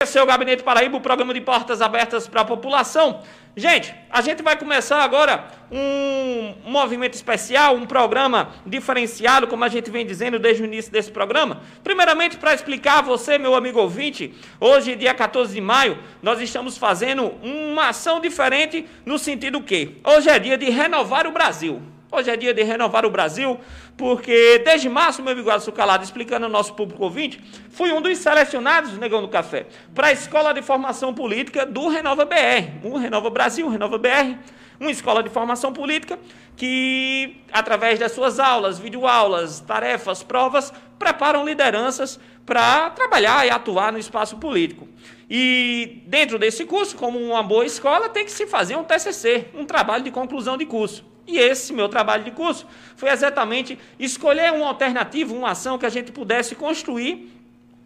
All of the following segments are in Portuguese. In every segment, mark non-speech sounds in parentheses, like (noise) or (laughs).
Esse é o Gabinete Paraíba, o programa de portas abertas para a população. Gente, a gente vai começar agora um movimento especial, um programa diferenciado, como a gente vem dizendo desde o início desse programa. Primeiramente, para explicar a você, meu amigo ouvinte, hoje, dia 14 de maio, nós estamos fazendo uma ação diferente no sentido que hoje é dia de renovar o Brasil. Hoje é dia de renovar o Brasil, porque desde março, meu amigo Alisson Calado, explicando ao nosso público ouvinte, fui um dos selecionados, Negão do Café, para a Escola de Formação Política do Renova BR, o Renova Brasil, Renova BR, uma escola de formação política que, através das suas aulas, videoaulas, tarefas, provas, preparam lideranças para trabalhar e atuar no espaço político. E dentro desse curso, como uma boa escola, tem que se fazer um TCC, um trabalho de conclusão de curso. E esse meu trabalho de curso foi exatamente escolher uma alternativa, uma ação que a gente pudesse construir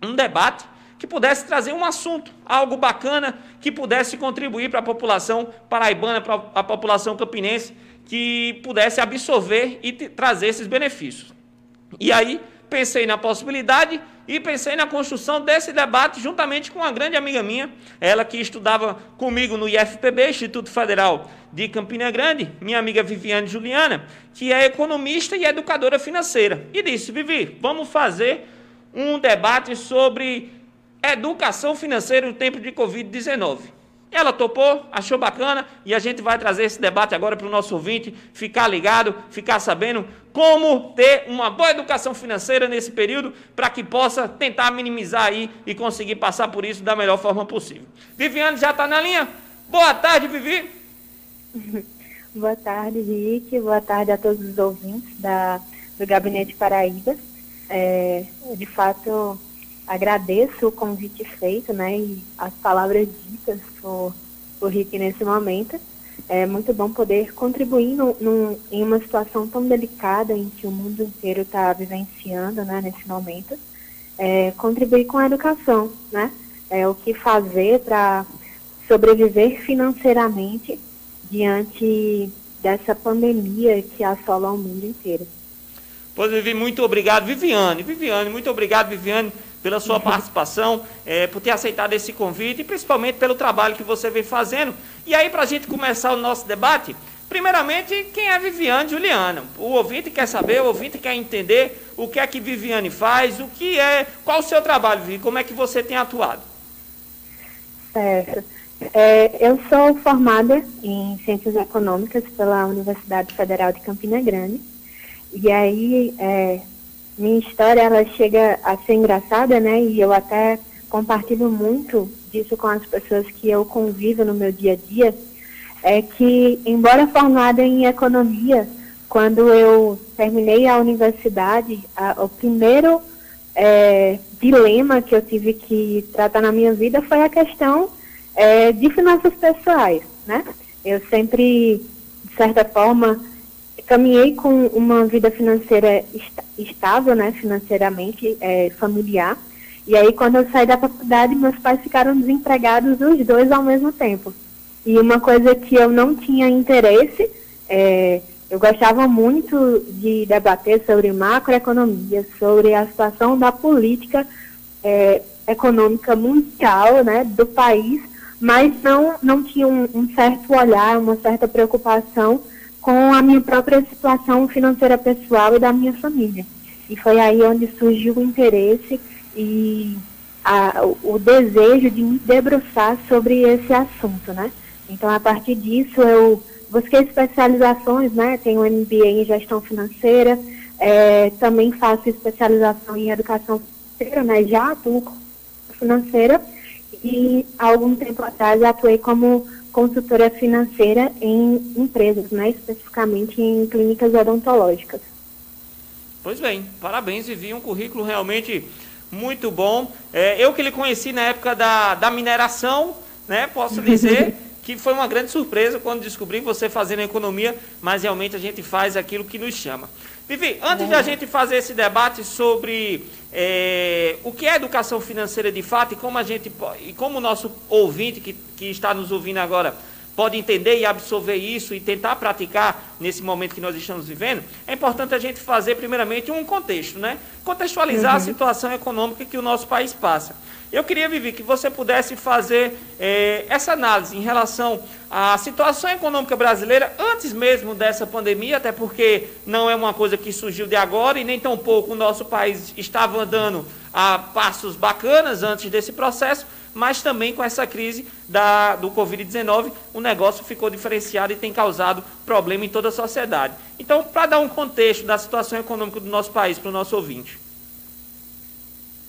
um debate que pudesse trazer um assunto, algo bacana, que pudesse contribuir para a população paraibana, para a população campinense, que pudesse absorver e trazer esses benefícios. E aí pensei na possibilidade e pensei na construção desse debate juntamente com uma grande amiga minha, ela que estudava comigo no IFPB, Instituto Federal de Campina Grande, minha amiga Viviane Juliana, que é economista e educadora financeira. E disse: Vivi, vamos fazer um debate sobre educação financeira no tempo de Covid-19. Ela topou, achou bacana e a gente vai trazer esse debate agora para o nosso ouvinte ficar ligado, ficar sabendo como ter uma boa educação financeira nesse período para que possa tentar minimizar aí e conseguir passar por isso da melhor forma possível. Viviane já está na linha? Boa tarde, Vivi. (laughs) Boa tarde, Rick. Boa tarde a todos os ouvintes da, do Gabinete Paraíba. É, de fato, agradeço o convite feito, né, e as palavras ditas por, por Rick nesse momento. É muito bom poder contribuir no, em uma situação tão delicada em que o mundo inteiro está vivenciando, né, nesse momento. É, contribuir com a educação, né? É, o que fazer para sobreviver financeiramente diante dessa pandemia que assola o mundo inteiro. Pois, Vivi, muito obrigado. Viviane, Viviane, muito obrigado, Viviane, pela sua (laughs) participação, é, por ter aceitado esse convite e principalmente pelo trabalho que você vem fazendo. E aí, para a gente começar o nosso debate, primeiramente, quem é Viviane Juliana? O ouvinte quer saber, o ouvinte quer entender o que é que Viviane faz, o que é, qual o seu trabalho, Vivi, como é que você tem atuado? Certo. É, eu sou formada em Ciências Econômicas pela Universidade Federal de Campina Grande. E aí, é, minha história, ela chega a ser engraçada, né? E eu até compartilho muito disso com as pessoas que eu convivo no meu dia a dia. É que, embora formada em Economia, quando eu terminei a universidade, a, o primeiro é, dilema que eu tive que tratar na minha vida foi a questão é, de finanças pessoais, né? Eu sempre, de certa forma, caminhei com uma vida financeira estável, né, financeiramente, é, familiar. E aí, quando eu saí da faculdade, meus pais ficaram desempregados os dois ao mesmo tempo. E uma coisa que eu não tinha interesse, é, eu gostava muito de debater sobre macroeconomia, sobre a situação da política é, econômica mundial, né, do país, mas não, não tinha um, um certo olhar, uma certa preocupação com a minha própria situação financeira pessoal e da minha família. E foi aí onde surgiu o interesse e a, o, desejo de me debruçar sobre esse assunto, né? Então, a partir disso, eu busquei especializações, né? Tenho MBA em gestão financeira, é, também faço especialização em educação financeira, né? Já atuo financeira e há algum tempo atrás atuei como consultora financeira em empresas, né, especificamente em clínicas odontológicas. Pois bem, parabéns, Vivi, um currículo realmente muito bom. É, eu que lhe conheci na época da, da mineração, né, posso (laughs) dizer que foi uma grande surpresa quando descobri você fazendo economia, mas realmente a gente faz aquilo que nos chama. Vivi, antes de a gente fazer esse debate sobre é, o que é educação financeira de fato e como a gente e como o nosso ouvinte que, que está nos ouvindo agora pode entender e absorver isso e tentar praticar nesse momento que nós estamos vivendo, é importante a gente fazer, primeiramente, um contexto, né? Contextualizar uhum. a situação econômica que o nosso país passa. Eu queria, Vivi, que você pudesse fazer é, essa análise em relação à situação econômica brasileira antes mesmo dessa pandemia, até porque não é uma coisa que surgiu de agora e nem tão pouco o nosso país estava andando a passos bacanas antes desse processo, mas também com essa crise da, do Covid-19, o negócio ficou diferenciado e tem causado problema em toda a sociedade. Então, para dar um contexto da situação econômica do nosso país para o nosso ouvinte.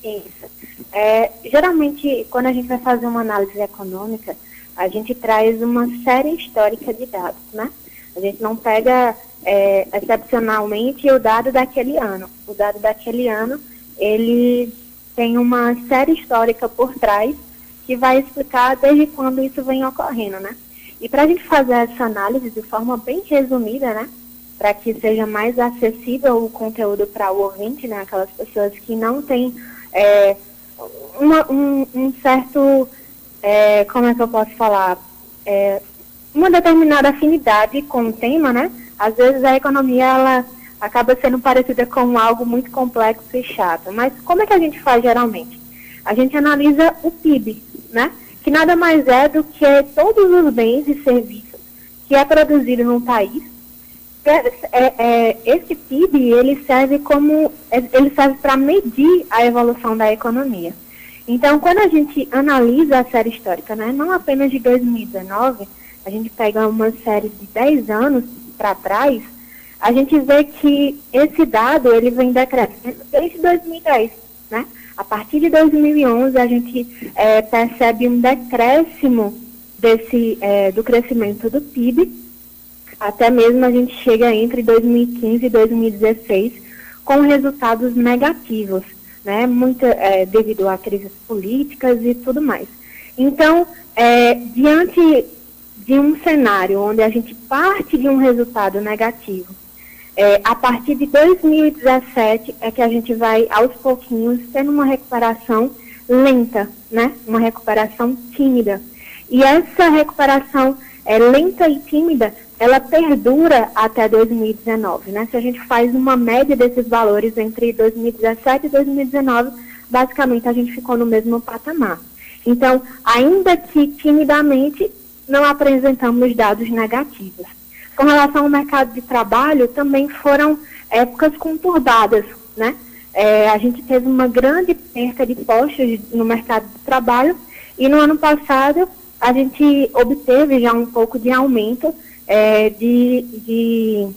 Isso. É, geralmente, quando a gente vai fazer uma análise econômica, a gente traz uma série histórica de dados, né? A gente não pega é, excepcionalmente o dado daquele ano. O dado daquele ano, ele tem uma série histórica por trás que vai explicar desde quando isso vem ocorrendo, né? E para a gente fazer essa análise de forma bem resumida, né? Para que seja mais acessível o conteúdo para o ouvinte, né? Aquelas pessoas que não têm é, uma, um, um, certo, é, como é que eu posso falar, é, uma determinada afinidade com o tema, né? Às vezes a economia ela acaba sendo parecida com algo muito complexo e chato. Mas como é que a gente faz geralmente? A gente analisa o PIB, né? Que nada mais é do que todos os bens e serviços que é produzido no país é, é, esse PIB ele serve como ele serve para medir a evolução da economia. Então, quando a gente analisa a série histórica, né, não apenas de 2019, a gente pega uma série de 10 anos para trás, a gente vê que esse dado ele vem decrescendo desde 2010, né? A partir de 2011 a gente é, percebe um decréscimo desse é, do crescimento do PIB até mesmo a gente chega entre 2015 e 2016 com resultados negativos, né? Muito, é, devido a crises políticas e tudo mais. Então, diante de um cenário onde a gente parte de um resultado negativo, é, a partir de 2017 é que a gente vai, aos pouquinhos, tendo uma recuperação lenta, né? Uma recuperação tímida. E essa recuperação é, lenta e tímida ela perdura até 2019, né? Se a gente faz uma média desses valores entre 2017 e 2019, basicamente a gente ficou no mesmo patamar. Então, ainda que timidamente, não apresentamos dados negativos. Com relação ao mercado de trabalho, também foram épocas conturbadas, né? É, a gente teve uma grande perda de postos no mercado de trabalho e no ano passado a gente obteve já um pouco de aumento é, de, de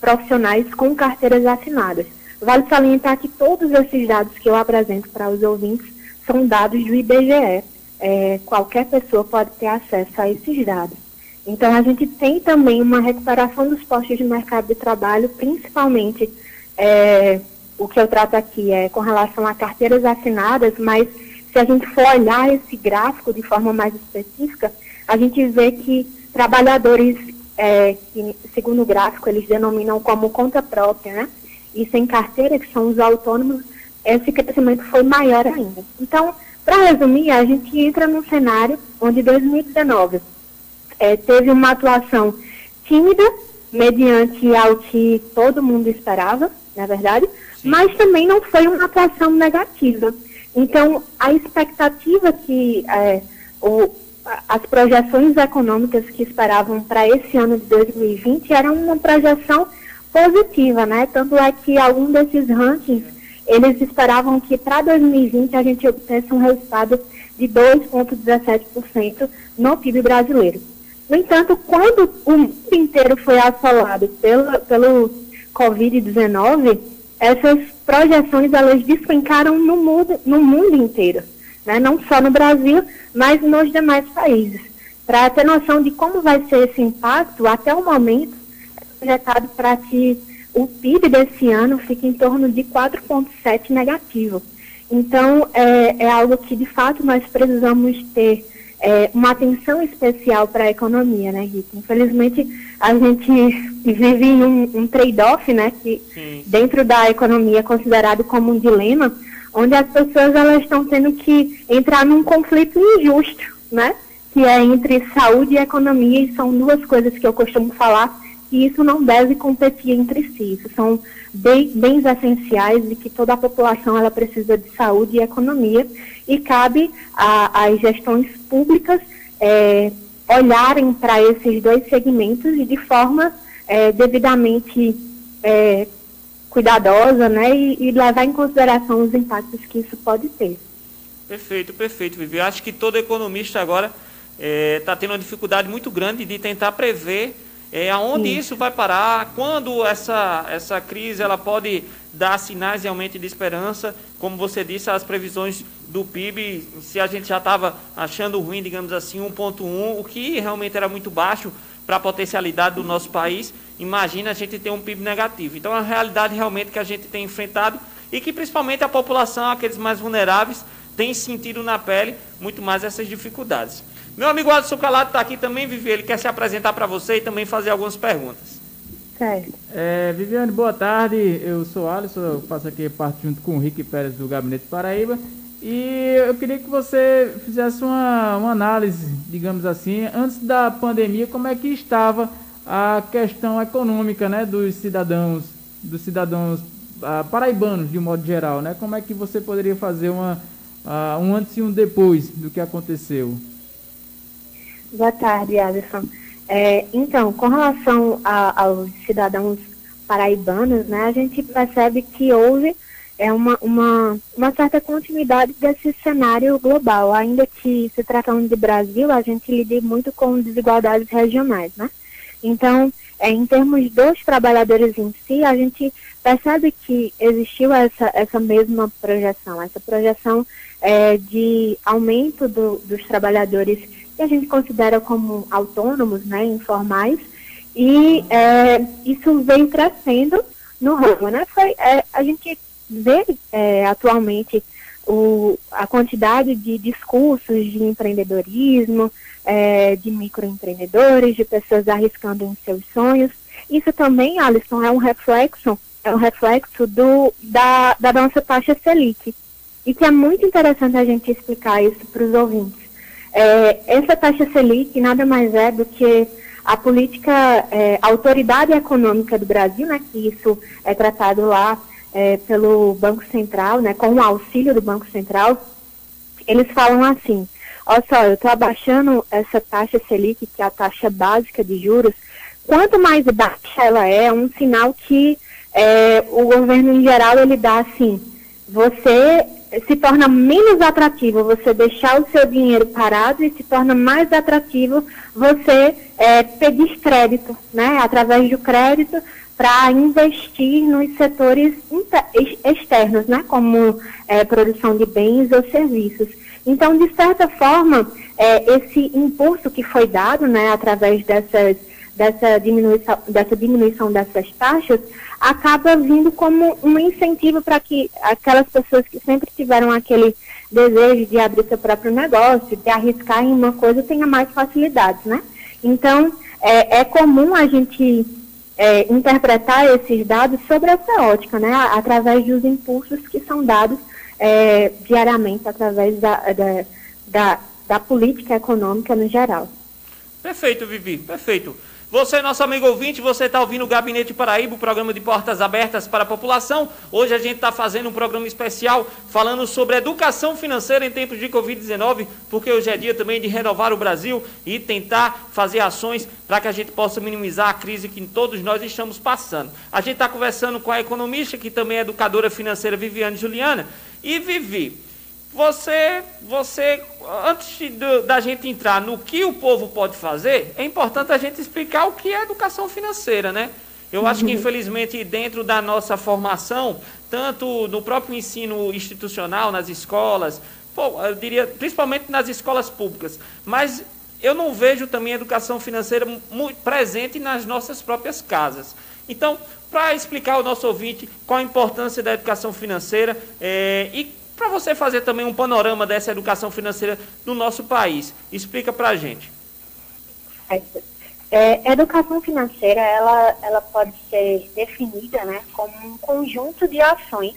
profissionais com carteiras assinadas. Vale salientar que todos esses dados que eu apresento para os ouvintes são dados do IBGE. É, qualquer pessoa pode ter acesso a esses dados. Então, a gente tem também uma recuperação dos postos de mercado de trabalho, principalmente é, o que eu trato aqui é com relação a carteiras assinadas, mas se a gente for olhar esse gráfico de forma mais específica, a gente vê que trabalhadores é, que, segundo o gráfico, eles denominam como conta própria, né? E sem carteira, que são os autônomos, esse crescimento foi maior ainda. Então, para resumir, a gente entra num cenário onde 2019 é, teve uma atuação tímida, mediante ao que todo mundo esperava, na verdade, Sim. mas também não foi uma atuação negativa. Então, a expectativa que é, o, as projeções econômicas que esperavam para esse ano de 2020 eram uma projeção positiva, né? Tanto é que algum desses rankings, eles esperavam que para 2020 a gente obtivesse um resultado de 2,17% no PIB brasileiro. No entanto, quando o mundo inteiro foi assolado pelo, pelo Covid-19, essas projeções elas despencaram no mundo, no mundo inteiro né? não só no Brasil, mas nos demais países. Para ter noção de como vai ser esse impacto, até o momento, é projetado para que o PIB desse ano fique em torno de 4,7 negativo. Então, é, é, algo que, de fato, nós precisamos ter é, uma atenção especial para a economia, né, Rita? Infelizmente, a gente vive um, um trade-off, né, que Sim. dentro da economia é considerado como um dilema, onde as pessoas elas estão tendo que entrar num conflito injusto, né? que é entre saúde e economia, e são duas coisas que eu costumo falar, e isso não deve competir entre si. Isso são bens essenciais e que toda a população ela precisa de saúde e economia, e cabe às gestões públicas é, olharem para esses dois segmentos de forma é, devidamente é, cuidadosa né, e, e, levar em consideração os impactos que isso pode ter. Perfeito, perfeito, Vivi. Eu acho que todo economista agora está é, tendo uma dificuldade muito grande de tentar prever é, aonde Sim. isso vai parar, quando essa, essa crise ela pode dar sinais realmente de esperança, como você disse, as previsões do PIB, se a gente já estava achando ruim, digamos assim, 1.1, o que realmente era muito baixo para a potencialidade do nosso país, imagina a gente ter um PIB negativo. Então, é a realidade realmente que a gente tem enfrentado e que principalmente a população, aqueles mais vulneráveis, tem sentido na pele muito mais essas dificuldades. Meu amigo Alisson Calado está aqui também, Vivi. Ele quer se apresentar para você e também fazer algumas perguntas. Certo. É, Viviane, boa tarde. Eu sou Alisson, eu faço aqui parte junto com o Rick Pérez do Gabinete Paraíba. E eu queria que você fizesse uma, uma análise, digamos assim, antes da pandemia, como é que estava a questão econômica né, dos cidadãos, dos cidadãos uh, paraibanos, de um modo geral, né? Como é que você poderia fazer uma, uh, um antes e um depois do que aconteceu? Boa tarde, Alisson. É, então, com relação a, aos cidadãos paraibanos, né, a gente percebe que houve é, uma, uma, uma certa continuidade desse cenário global. Ainda que se tratando de Brasil, a gente lida muito com desigualdades regionais, né? Então, é, em termos dos trabalhadores em si, a gente percebe que existiu essa, essa mesma projeção, essa projeção é, de aumento do, dos trabalhadores a gente considera como autônomos, né, informais, e é, isso vem crescendo no ramo, né? Foi, é, a gente vê é, atualmente o, a quantidade de discursos de empreendedorismo, é, de microempreendedores, de pessoas arriscando em seus sonhos. Isso também, Alisson, é um reflexo, é um reflexo do, da, da nossa taxa Selic. E que é muito interessante a gente explicar isso para os ouvintes. É, essa taxa Selic nada mais é do que a política, é, a autoridade econômica do Brasil, né, que isso é tratado lá é, pelo Banco Central, né, com o auxílio do Banco Central, eles falam assim, olha só, eu estou abaixando essa taxa Selic, que é a taxa básica de juros, quanto mais baixa ela é, é um sinal que é, o governo em geral ele dá assim, você se torna menos atrativo você deixar o seu dinheiro parado e se torna mais atrativo você é, pedir crédito, né, através do crédito para investir nos setores externos, né, como é, produção de bens ou serviços. Então, de certa forma, é, esse impulso que foi dado, né, através dessas, dessa, diminuição, dessa diminuição dessas taxas, acaba vindo como um incentivo para que aquelas pessoas que sempre tiveram aquele desejo de abrir seu próprio negócio, de arriscar em uma coisa, tenha mais facilidades, né? Então, é, é comum a gente é, interpretar esses dados sobre essa ótica, né? Através dos impulsos que são dados é, diariamente através da, da, da, da política econômica no geral. Perfeito, Vivi, perfeito. Você, nosso amigo ouvinte, você está ouvindo o Gabinete Paraíba, o programa de portas abertas para a população. Hoje a gente está fazendo um programa especial falando sobre educação financeira em tempos de Covid-19, porque hoje é dia também de renovar o Brasil e tentar fazer ações para que a gente possa minimizar a crise que todos nós estamos passando. A gente está conversando com a economista, que também é educadora financeira, Viviane Juliana. E Vivi, você, você antes de, da gente entrar no que o povo pode fazer, é importante a gente explicar o que é educação financeira, né? Eu acho que, uhum. infelizmente, dentro da nossa formação, tanto no próprio ensino institucional, nas escolas, pô, eu diria, principalmente nas escolas públicas, mas eu não vejo também a educação financeira muito presente nas nossas próprias casas. Então, para explicar ao nosso ouvinte qual a importância da educação financeira é, e para você fazer também um panorama dessa educação financeira no nosso país. Explica para a gente. É, educação financeira ela, ela pode ser definida né, como um conjunto de ações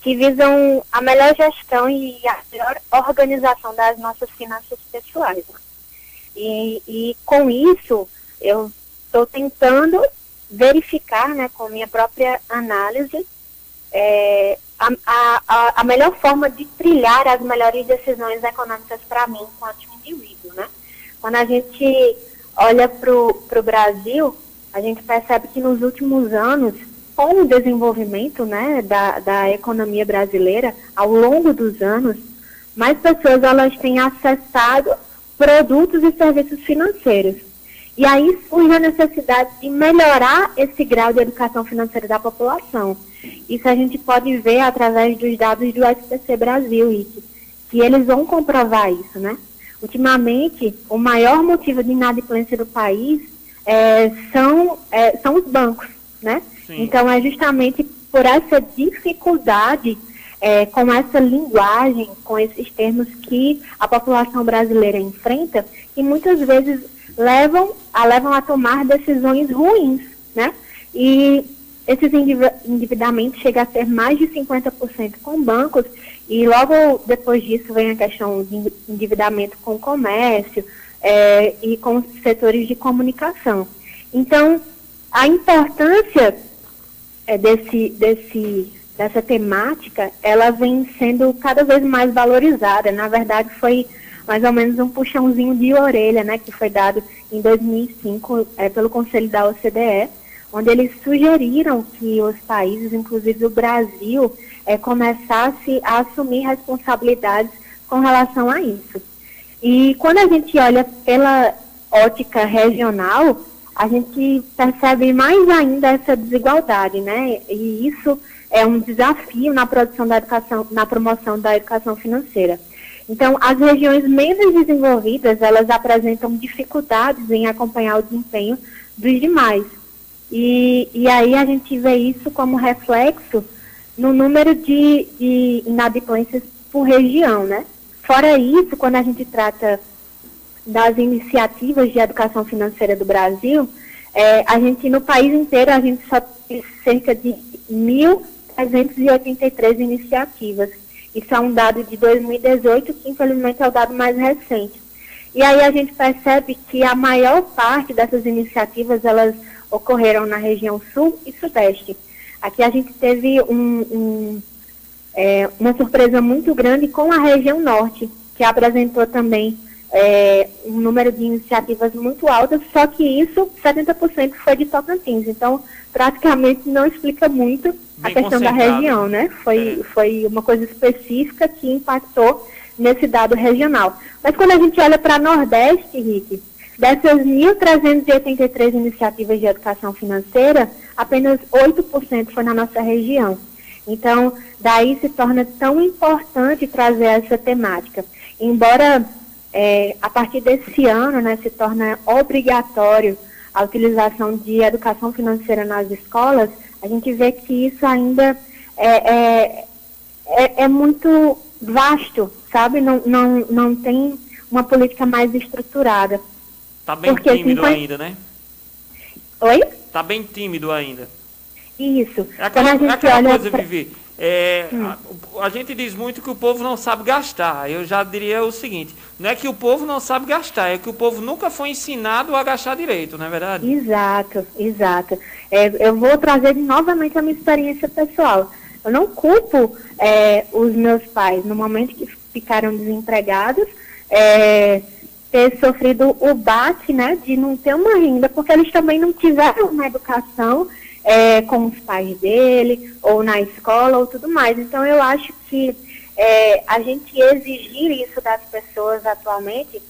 que visam a melhor gestão e a melhor organização das nossas finanças pessoais. E, e com isso, eu estou tentando verificar, né, com minha própria análise, é, a, a, a melhor forma de trilhar as melhores decisões econômicas para mim, enquanto indivíduo, né? Quando a gente olha para o Brasil, a gente percebe que nos últimos anos, com o desenvolvimento né, da, da economia brasileira, ao longo dos anos, mais pessoas elas têm acessado produtos e serviços financeiros. E aí surge a necessidade de melhorar esse grau de educação financeira da população. Isso a gente pode ver através dos dados do SPC Brasil, Rick, que eles vão comprovar isso, né? Ultimamente, o maior motivo de inadimplência do país é, são, é, são os bancos, né? Sim. Então, é justamente por essa dificuldade é, com essa linguagem, com esses termos que a população brasileira enfrenta, que muitas vezes levam a, levam a tomar decisões ruins, né? E esses endividamentos chegam a ser mais de 50% com bancos e logo depois disso vem a questão de endividamento com comércio é, e com setores de comunicação. Então, a importância é, desse, desse, dessa temática, ela vem sendo cada vez mais valorizada. Na verdade, foi mais ou menos um puxãozinho de orelha, né, que foi dado em 2005 é, pelo Conselho da OCDE, onde eles sugeriram que os países, inclusive o Brasil, é, começasse a assumir responsabilidades com relação a isso. E quando a gente olha pela ótica regional, a gente percebe mais ainda essa desigualdade, né? E isso é um desafio na produção da educação, na promoção da educação financeira. Então, as regiões menos desenvolvidas, elas apresentam dificuldades em acompanhar o desempenho dos demais. E, e aí a gente vê isso como reflexo no número de, de inadimplências por região, né? Fora isso, quando a gente trata das iniciativas de educação financeira do Brasil, é, a gente, no país inteiro, a gente só tem cerca de 1.383 iniciativas. Isso é um dado de 2018, que infelizmente é o dado mais recente. E aí a gente percebe que a maior parte dessas iniciativas, elas ocorreram na região sul e sudeste. Aqui a gente teve um, um, é, uma surpresa muito grande com a região norte, que apresentou também é, um número de iniciativas muito altas, só que isso, 70% foi de Tocantins. Então, praticamente não explica muito a questão da região, né? Foi, é. foi uma coisa específica que impactou nesse dado regional. Mas quando a gente olha para Nordeste, Rick, Dessas 1.383 iniciativas de educação financeira, apenas 8% foi na nossa região. Então, daí se torna tão importante trazer essa temática. Embora é, a partir desse ano né, se torna obrigatório a utilização de educação financeira nas escolas, a gente vê que isso ainda é, é, é, é muito vasto, sabe? Não, não, não tem uma política mais estruturada. Tá bem Porque, tímido assim, ainda, né? Oi? Tá bem tímido ainda. Isso. É aquela, é aquela coisa, pra... Vivi. É, hum. a, a, gente diz muito que o povo não sabe gastar. Eu já diria o seguinte: não é que o povo não sabe gastar, é que o povo nunca foi ensinado a gastar direito, não é verdade? Exato, exato. É, eu vou trazer novamente a minha experiência pessoal. Eu não culpo é, os meus pais no momento que ficaram desempregados. É, ter sofrido o bate, né, de não ter uma renda, porque eles também não tiveram uma educação é, com os pais dele, ou na escola, ou tudo mais. Então, eu acho que é, a gente exigir isso das pessoas atualmente,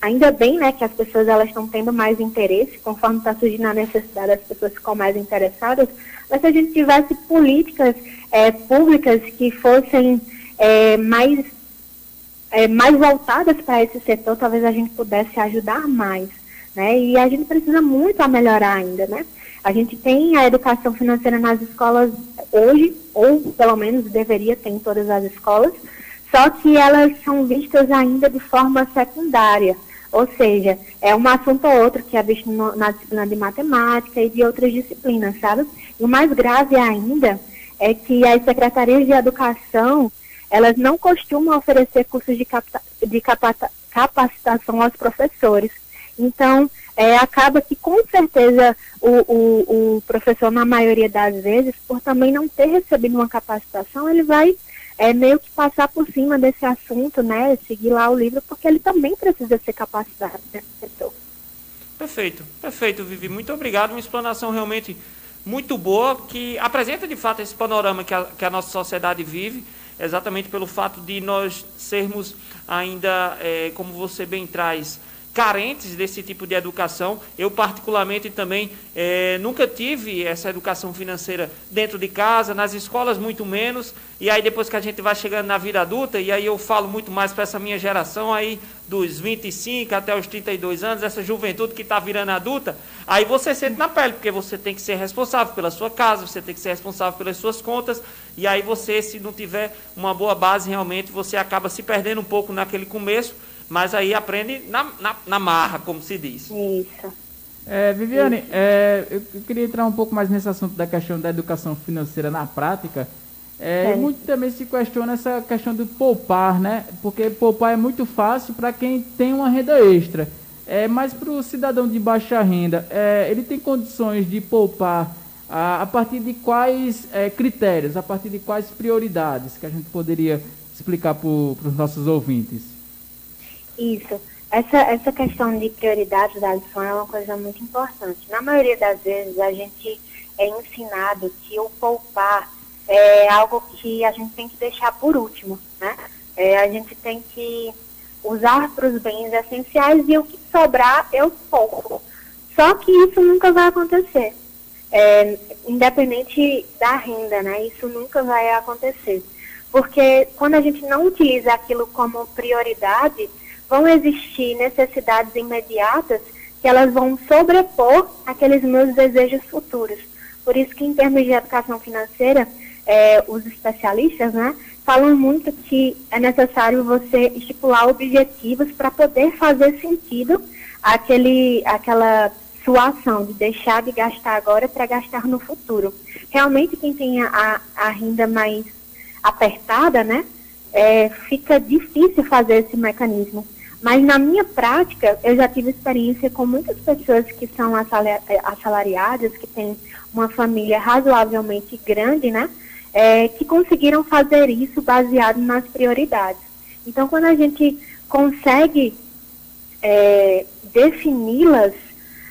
ainda bem, né, que as pessoas elas estão tendo mais interesse, conforme está surgindo a necessidade, as pessoas ficam mais interessadas, mas se a gente tivesse políticas é, públicas que fossem é, mais é, mais voltadas para esse setor, talvez a gente pudesse ajudar mais. Né? E a gente precisa muito a melhorar ainda, né? A gente tem a educação financeira nas escolas hoje, ou pelo menos deveria ter em todas as escolas, só que elas são vistas ainda de forma secundária. Ou seja, é um assunto ou outro que é visto no, na disciplina de matemática e de outras disciplinas, sabe? E o mais grave ainda é que as secretarias de educação elas não costumam oferecer cursos de, capta, de capacitação aos professores. Então, é, acaba que com certeza o, o, o, professor, na maioria das vezes, por também não ter recebido uma capacitação, ele vai é, meio que passar por cima desse assunto, né? Seguir lá o livro, porque ele também precisa ser capacitado nesse setor. Perfeito, perfeito, Vivi. Muito obrigado. Uma explanação realmente muito boa que apresenta de fato esse panorama que a, que a nossa sociedade vive, exatamente pelo fato de nós sermos ainda, é, como você bem traz, carentes desse tipo de educação. Eu, particularmente, também é, nunca tive essa educação financeira dentro de casa, nas escolas, muito menos. E aí, depois que a gente vai chegando na vida adulta, e aí eu falo muito mais para essa minha geração aí, dos 25 até os 32 anos, essa juventude que está virando adulta, aí você sente na pele, porque você tem que ser responsável pela sua casa, você tem que ser responsável pelas suas contas, e aí você, se não tiver uma boa base, realmente, você acaba se perdendo um pouco naquele começo mas aí aprende na, na, na marra, como se diz. Isso. É, Viviane, Isso. É, eu, queria entrar um pouco mais nesse assunto da questão da educação financeira na prática. É, é. Muito também se questiona essa questão do poupar, né? Porque poupar é muito fácil para quem tem uma renda extra. É, mas para o cidadão de baixa renda, é, ele tem condições de poupar a, a partir de quais é, critérios, a partir de quais prioridades que a gente poderia explicar para os nossos ouvintes? Isso. Essa, essa questão de prioridade da lição é uma coisa muito importante. Na maioria das vezes, a gente é ensinado que o poupar é algo que a gente tem que deixar por último, né? É, a gente tem que usar para os bens essenciais e o que sobrar eu poupo. Só que isso nunca vai acontecer. É, independente da renda, né? Isso nunca vai acontecer. Porque quando a gente não utiliza aquilo como prioridade, vão existir necessidades imediatas que elas vão sobrepor aqueles meus desejos futuros. Por isso que em termos de educação financeira, é, os especialistas, né, falam muito que é necessário você estipular objetivos para poder fazer sentido aquele, aquela sua ação de deixar de gastar agora para gastar no futuro. Realmente quem tem a, a renda mais apertada, né, é, fica difícil fazer esse mecanismo. Mas na minha prática, eu já tive experiência com muitas pessoas que são assalariadas, que têm uma família razoavelmente grande, né? É, que conseguiram fazer isso baseado nas prioridades. Então, quando a gente consegue é, defini-las,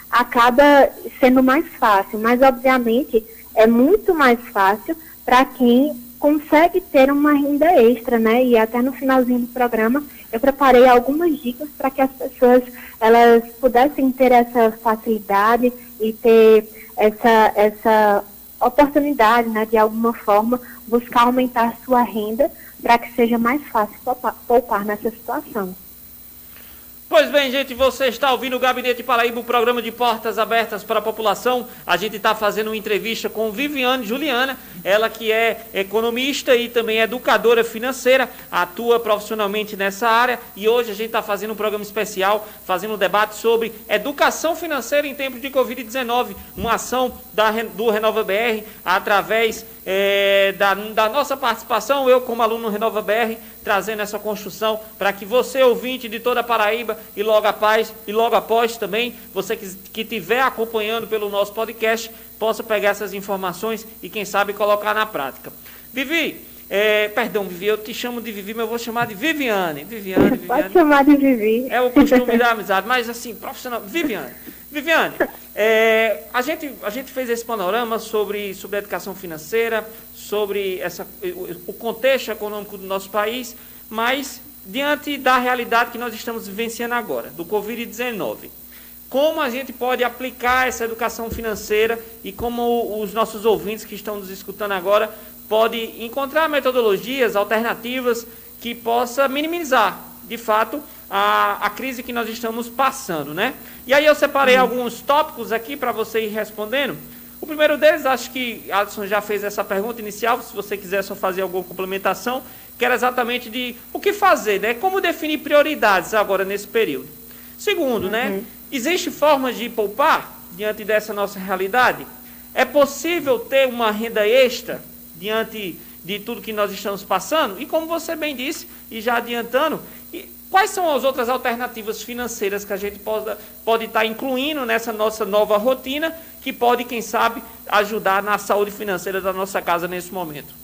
acaba sendo mais fácil. Mas, obviamente, é muito mais fácil para quem consegue ter uma renda extra, né? E até no finalzinho do programa eu preparei algumas dicas para que as pessoas elas pudessem ter essa facilidade e ter essa essa oportunidade, né, de alguma forma buscar aumentar sua renda para que seja mais fácil poupar, poupar nessa situação. Pois bem, gente, você está ouvindo o Gabinete Paraíba, o programa de portas abertas para a população. A gente está fazendo uma entrevista com Viviane Juliana, ela que é economista e também educadora financeira, atua profissionalmente nessa área e hoje a gente está fazendo um programa especial, fazendo um debate sobre educação financeira em tempos de Covid-19, uma ação da, do Renova BR através é, da, da nossa participação, eu como aluno no Renova BR, trazendo essa construção para que você, ouvinte de toda a Paraíba, e logo após, e logo após também, você que estiver acompanhando pelo nosso podcast, possa pegar essas informações e, quem sabe, colocar na prática. Vivi, é, perdão, Vivi, eu te chamo de Vivi, mas eu vou chamar de Viviane. Viviane, Viviane. Pode chamar de Vivi. É o costume da amizade, mas assim, profissional. Viviane. Viviane, é, a, gente, a gente fez esse panorama sobre, sobre a educação financeira, sobre essa, o, o contexto econômico do nosso país, mas diante da realidade que nós estamos vivenciando agora, do Covid-19, como a gente pode aplicar essa educação financeira e como os nossos ouvintes que estão nos escutando agora podem encontrar metodologias alternativas que possa minimizar, de fato, a, a crise que nós estamos passando, né? E aí eu separei hum. alguns tópicos aqui para você ir respondendo. O primeiro deles, acho que Alisson já fez essa pergunta inicial, se você quiser só fazer alguma complementação, que era exatamente de o que fazer, né? Como definir prioridades agora nesse período. Segundo, né? uhum. né? Existe formas de poupar diante dessa nossa realidade? É possível ter uma renda extra diante de tudo que nós estamos passando? E como você bem disse, e já adiantando, Quais são as outras alternativas financeiras que a gente pode, pode estar incluindo nessa nossa nova rotina, que pode, quem sabe, ajudar na saúde financeira da nossa casa nesse momento?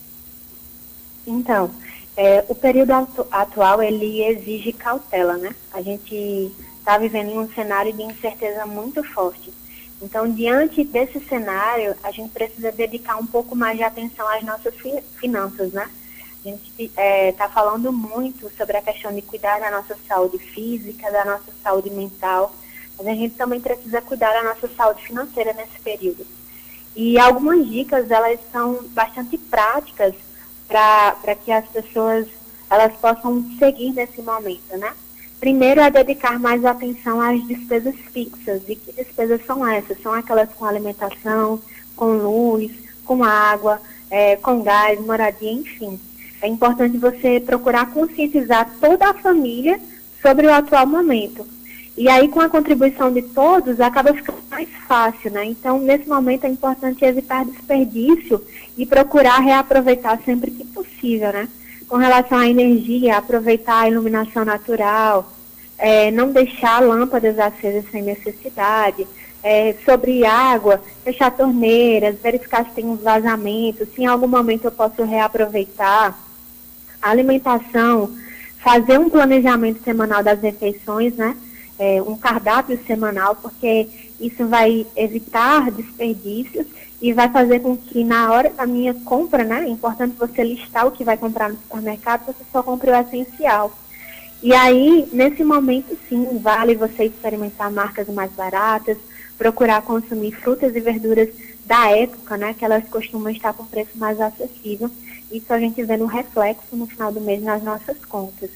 Então, é, o período atu atual, ele exige cautela, né? A gente está vivendo um cenário de incerteza muito forte. Então, diante desse cenário, a gente precisa dedicar um pouco mais de atenção às nossas fi finanças, né? A gente está é, tá falando muito sobre a questão de cuidar da nossa saúde física, da nossa saúde mental, mas a gente também precisa cuidar da nossa saúde financeira nesse período. E algumas dicas, elas são bastante práticas para que as pessoas elas possam seguir nesse momento, né? Primeiro é dedicar mais atenção às despesas fixas. E que despesas são essas? São aquelas com alimentação, com luz, com água, é, com gás, moradia, enfim. É importante você procurar conscientizar toda a família sobre o atual momento. E aí, com a contribuição de todos, acaba ficando mais fácil, né? Então, nesse momento, é importante evitar desperdício e procurar reaproveitar sempre que possível, né? Com relação à energia, aproveitar a iluminação natural, é, não deixar lâmpadas acesas sem necessidade, é, sobre água, fechar torneiras, verificar se tem um vazamento, se em algum momento eu posso reaproveitar. A alimentação, fazer um planejamento semanal das refeições, né? É, um cardápio semanal, porque isso vai evitar desperdícios e vai fazer com que na hora da minha compra, né? É importante você listar o que vai comprar no supermercado, você só compre o essencial. E aí, nesse momento, sim, vale você experimentar marcas mais baratas, procurar consumir frutas e verduras da época, né? Que elas costumam estar com preço mais acessível. Isso a gente vê no reflexo no final do mês nas nossas contas.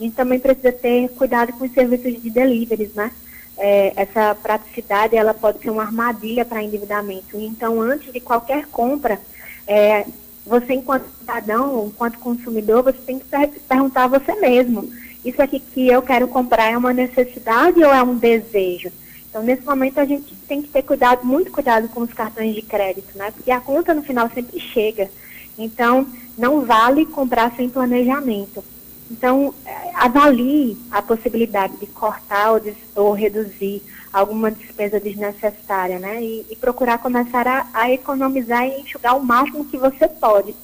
A gente também precisa ter cuidado com os serviços de deliveries, né? É, essa praticidade ela pode ser uma armadilha para endividamento. Então, antes de qualquer compra, é, você enquanto cidadão, enquanto consumidor, você tem que perguntar a você mesmo: isso aqui que eu quero comprar é uma necessidade ou é um desejo? Então, nesse momento, a gente tem que ter cuidado, muito cuidado com os cartões de crédito, né? Porque a conta no final sempre chega. Então, não vale comprar sem planejamento. Então, é, avalie a possibilidade de cortar ou, de, ou reduzir alguma despesa desnecessária, né? E, e procurar começar a, a, economizar e enxugar o máximo que você pode.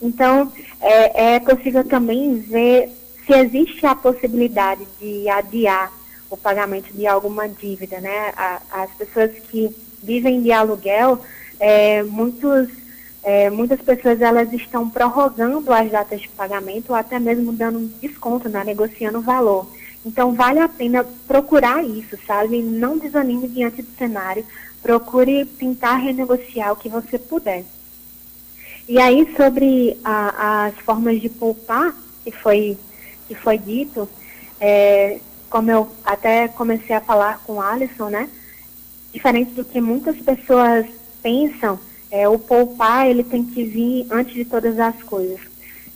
Então, é, é possível também ver se existe a possibilidade de adiar o pagamento de alguma dívida, né? As pessoas que vivem de aluguel, é, muitos é, muitas pessoas elas estão prorrogando as datas de pagamento ou até mesmo dando desconto, né, negociando o valor. Então vale a pena procurar isso, sabe? Não desanime diante do cenário. Procure tentar renegociar o que você puder. E aí sobre a, as formas de poupar que foi que foi dito, é, como eu até comecei a falar com o Alisson, né? Diferente do que muitas pessoas pensam, é, o poupar ele tem que vir antes de todas as coisas.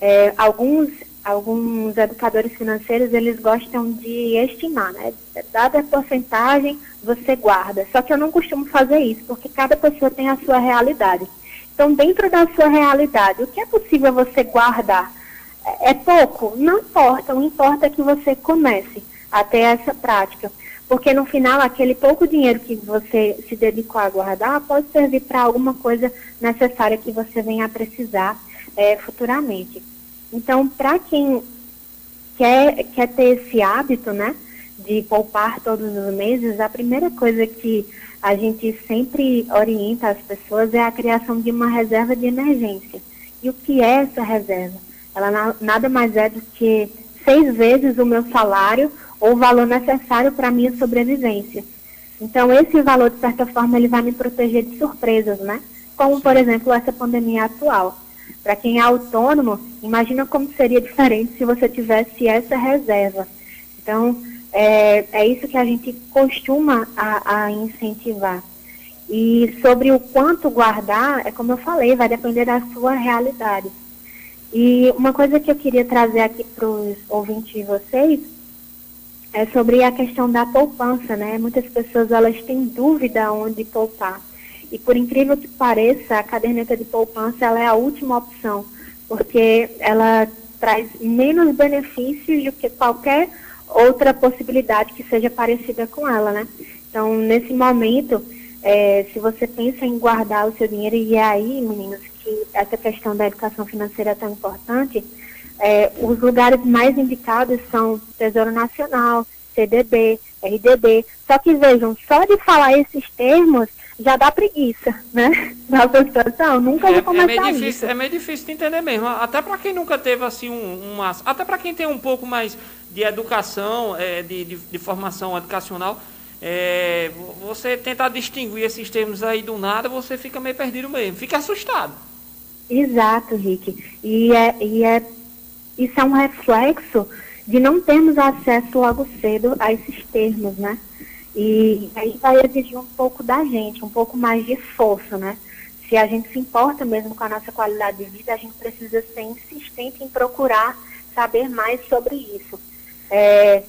É, alguns alguns educadores financeiros eles gostam de estimar, né? Dada a porcentagem você guarda. Só que eu não costumo fazer isso porque cada pessoa tem a sua realidade. Então dentro da sua realidade, o que é possível você guardar? É, pouco? Não importa. O importa é que você comece a ter essa prática. Porque no final, aquele pouco dinheiro que você se dedicou a guardar pode servir para alguma coisa necessária que você venha a precisar é, futuramente. Então, para quem quer, quer ter esse hábito, né, de poupar todos os meses, a primeira coisa que a gente sempre orienta as pessoas é a criação de uma reserva de emergência. E o que é essa reserva? Ela na, nada mais é do que seis vezes o meu salário ou o valor necessário para a minha sobrevivência. Então, esse valor, de certa forma, ele vai me proteger de surpresas, né? Como, por exemplo, essa pandemia atual. Para quem é autônomo, imagina como seria diferente se você tivesse essa reserva. Então, é, é isso que a gente costuma a, a incentivar. E sobre o quanto guardar, é como eu falei, vai depender da sua realidade. E uma coisa que eu queria trazer aqui para os ouvintes de vocês é sobre a questão da poupança, né? Muitas pessoas elas têm dúvida onde poupar. E por incrível que pareça, a caderneta de poupança ela é a última opção, porque ela traz menos benefícios do que qualquer outra possibilidade que seja parecida com ela, né? Então, nesse momento, é, se você pensa em guardar o seu dinheiro, e é aí, meninos, essa questão da educação financeira é tão importante, é, os lugares mais indicados são Tesouro Nacional, CDB, RDB. Só que vejam, só de falar esses termos já dá preguiça, né? (laughs) Na situação, nunca é, vou começar é meio difícil, isso. É meio difícil de entender mesmo. Até para quem nunca teve assim um, uma, até para quem tem um pouco mais de educação, é, de, de, de, formação educacional, é, você tentar distinguir esses termos aí do nada, você fica meio perdido mesmo, fica assustado. Exato, Rick. E é, e é isso é um reflexo de não termos acesso logo cedo a esses termos, né? E aí vai exigir um pouco da gente, um pouco mais de esforço, né? Se a gente se importa mesmo com a nossa qualidade de vida, a gente precisa ser insistente em procurar saber mais sobre isso. É,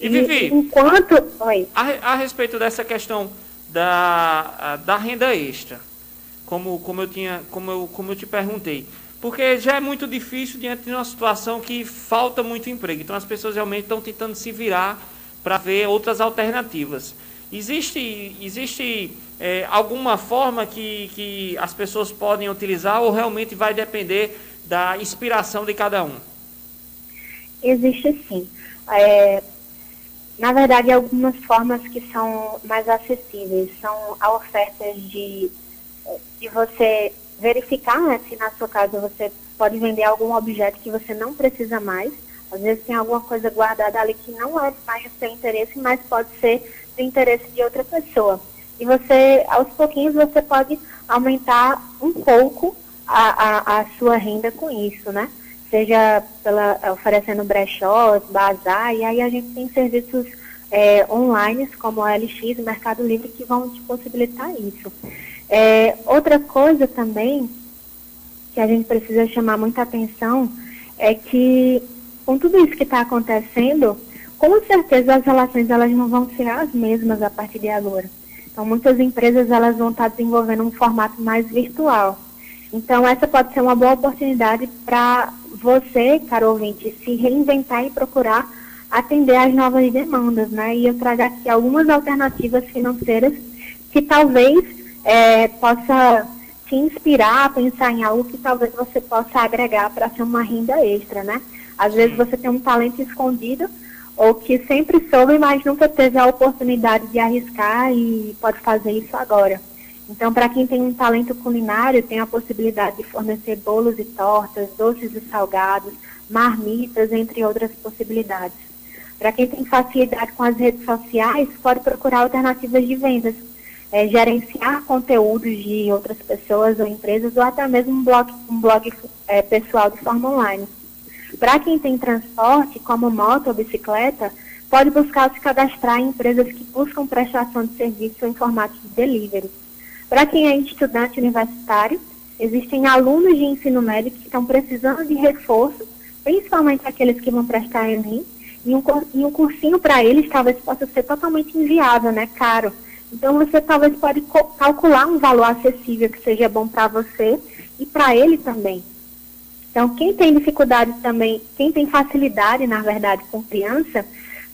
e, Vivi, enquanto... Oi. A, a respeito dessa questão da, da renda extra, como, como, eu tinha, como, eu, como eu te perguntei, porque já é muito difícil diante de uma situação que falta muito emprego. Então as pessoas realmente estão tentando se virar para ver outras alternativas. Existe, existe é, alguma forma que, que as pessoas podem utilizar ou realmente vai depender da inspiração de cada um? Existe sim. É, na verdade, algumas formas que são mais acessíveis são ofertas de, de você verificar né, se na sua casa você pode vender algum objeto que você não precisa mais. Às vezes tem alguma coisa guardada ali que não é mais do seu interesse, mas pode ser do interesse de outra pessoa. E você, aos pouquinhos, você pode aumentar um pouco a, a, a sua renda com isso, né? Seja pela, oferecendo brechós, bazar, e aí a gente tem serviços é, online, como a LX, Mercado Livre, que vão te possibilitar isso. É, outra coisa também que a gente precisa chamar muita atenção é que com tudo isso que está acontecendo, com certeza as relações elas não vão ser as mesmas a partir de agora. Então muitas empresas elas vão estar tá desenvolvendo um formato mais virtual. Então essa pode ser uma boa oportunidade para você, caro ouvinte, se reinventar e procurar atender às novas demandas, né? E eu trago aqui algumas alternativas financeiras que talvez é, possa te inspirar a pensar em algo que talvez você possa agregar para ser uma renda extra, né? Às vezes você tem um talento escondido ou que sempre soube, mas nunca teve a oportunidade de arriscar e pode fazer isso agora. Então, para quem tem um talento culinário, tem a possibilidade de fornecer bolos e tortas, doces e salgados, marmitas, entre outras possibilidades. Para quem tem facilidade com as redes sociais, pode procurar alternativas de vendas é, gerenciar conteúdos de outras pessoas ou empresas, ou até mesmo um blog, um blog é, pessoal de forma online. Para quem tem transporte, como moto ou bicicleta, pode buscar se cadastrar em empresas que buscam prestação de serviço em formato de delivery. Para quem é estudante universitário, existem alunos de ensino médio que estão precisando de reforço, principalmente aqueles que vão prestar Enem, e um, e um cursinho para eles talvez possa ser totalmente inviável, né, caro. Então você talvez pode calcular um valor acessível que seja bom para você e para ele também. Então quem tem dificuldade também, quem tem facilidade, na verdade, com criança,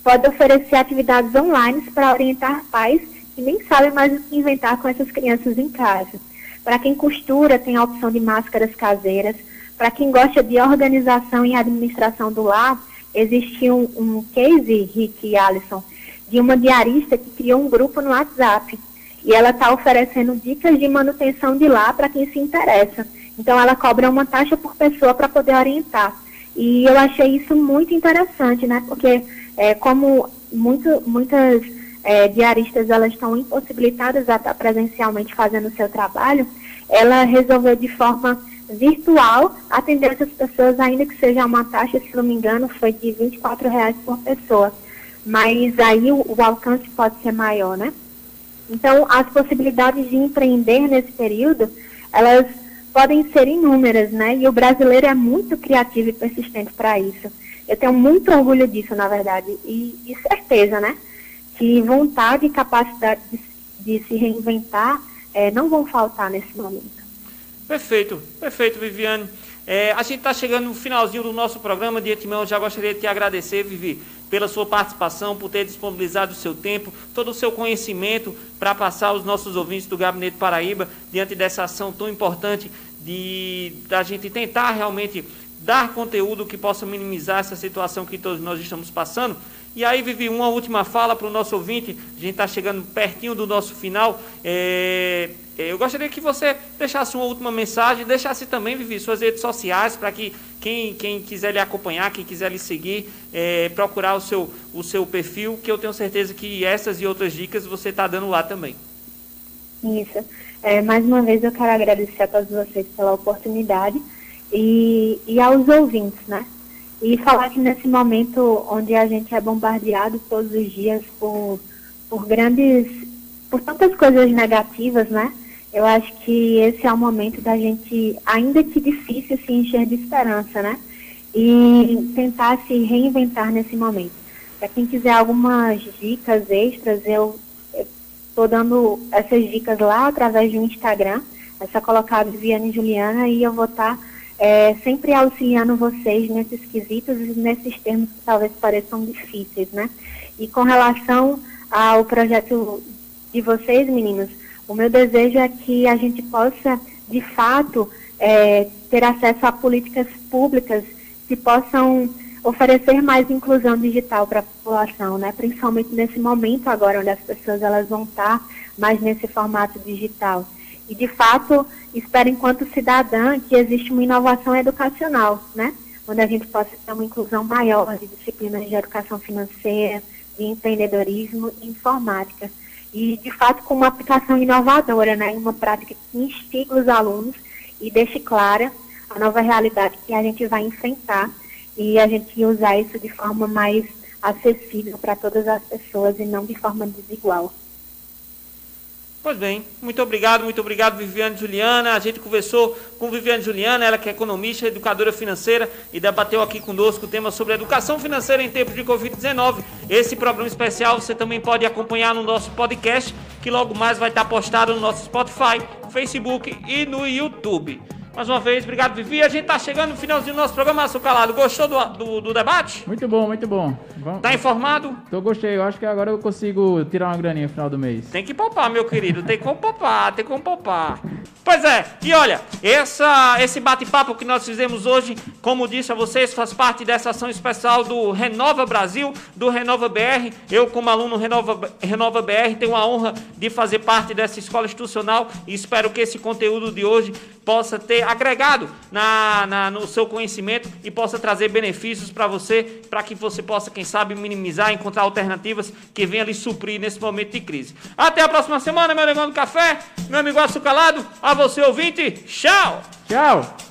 pode oferecer atividades online para orientar pais que nem sabem mais o que inventar com essas crianças em casa. Para quem costura, tem a opção de máscaras caseiras. Para quem gosta de organização e administração do lar, existe um, um case, Rick e Alison, de uma diarista que criou um grupo no WhatsApp. E ela está oferecendo dicas de manutenção de lá para quem se interessa. Então, ela cobra uma taxa por pessoa para poder orientar. E eu achei isso muito interessante, né? Porque, é, como muito, muitas é, diaristas elas estão impossibilitadas a estar presencialmente fazendo o seu trabalho, ela resolveu de forma virtual atender essas pessoas, ainda que seja uma taxa, se não me engano, foi de R$ reais por pessoa mas aí o, o alcance pode ser maior, né? Então, as possibilidades de empreender nesse período, elas podem ser inúmeras, né? E o brasileiro é muito criativo e persistente para isso. Eu tenho muito orgulho disso, na verdade, e, e certeza, né? Que vontade e capacidade de, de se reinventar é, não vão faltar nesse momento. Perfeito, perfeito, Viviane. É, a gente está chegando no finalzinho do nosso programa. De antemão, já gostaria de te agradecer, Vivi, pela sua participação, por ter disponibilizado o seu tempo, todo o seu conhecimento para passar aos nossos ouvintes do Gabinete Paraíba diante dessa ação tão importante de da gente tentar realmente dar conteúdo que possa minimizar essa situação que todos nós estamos passando. E aí, Vivi, uma última fala para o nosso ouvinte. A gente está chegando pertinho do nosso final. É, é, eu gostaria que você deixasse uma última mensagem, deixasse também, Vivi, suas redes sociais, para que quem, quem quiser lhe acompanhar, quem quiser lhe seguir, é, procurar o seu, o seu perfil, que eu tenho certeza que essas e outras dicas você está dando lá também. Isso. É, mais uma vez eu quero agradecer a todos vocês pela oportunidade e, e aos ouvintes, né? E falar que nesse momento onde a gente é bombardeado todos os dias por, por grandes, por tantas coisas negativas, né? Eu acho que esse é o momento da gente, ainda que difícil, se encher de esperança, né? E tentar se reinventar nesse momento. Para quem quiser algumas dicas extras, eu estou dando essas dicas lá através do Instagram. É só colocar Viviane Juliana e eu vou estar tá é, sempre auxiliando vocês nesses quesitos e nesses termos que talvez pareçam difíceis, né? E com relação ao projeto de vocês, meninos, o meu desejo é que a gente possa, de fato, é, ter acesso a políticas públicas que possam oferecer mais inclusão digital para a população, né? Principalmente nesse momento agora, onde as pessoas elas vão estar mais nesse formato digital. E, de fato, espero, enquanto cidadã, que existe uma inovação educacional, né? Onde a gente possa ter uma inclusão maior de disciplinas de educação financeira, de empreendedorismo e informática. E, de fato, com uma aplicação inovadora, né? Uma prática que instiga os alunos e deixe clara a nova realidade que a gente vai enfrentar e a gente usar isso de forma mais acessível para todas as pessoas e não de forma desigual. Pois bem, muito obrigado, muito obrigado, Viviane Juliana. A gente conversou com Viviane Juliana, ela que é economista, educadora financeira, e debateu aqui conosco o tema sobre educação financeira em tempos de Covid-19. Esse programa especial você também pode acompanhar no nosso podcast, que logo mais vai estar postado no nosso Spotify, Facebook e no YouTube. Mais uma vez, obrigado, Vivi. A gente tá chegando no finalzinho do nosso programa, Açucalado. Gostou do, do, do, debate? Muito bom, muito bom. Vamos... Tá informado? Tô gostei. Eu acho que agora eu consigo tirar uma graninha no final do mês. Tem que poupar, meu querido. Tem como poupar, tem como poupar. Pois é, e olha, essa, esse bate-papo que nós fizemos hoje, como disse a vocês, faz parte dessa ação especial do Renova Brasil, do Renova BR. Eu, como aluno Renova, Renova BR, tenho a honra de fazer parte dessa escola institucional e espero que esse conteúdo de hoje possa ter agregado na, na, no seu conhecimento e possa trazer benefícios para você, para que você possa, quem sabe, minimizar, encontrar alternativas que venham lhe suprir nesse momento de crise. Até a próxima semana, meu negão do café, meu amigo açucalado, a você ouvinte, tchau! Tchau!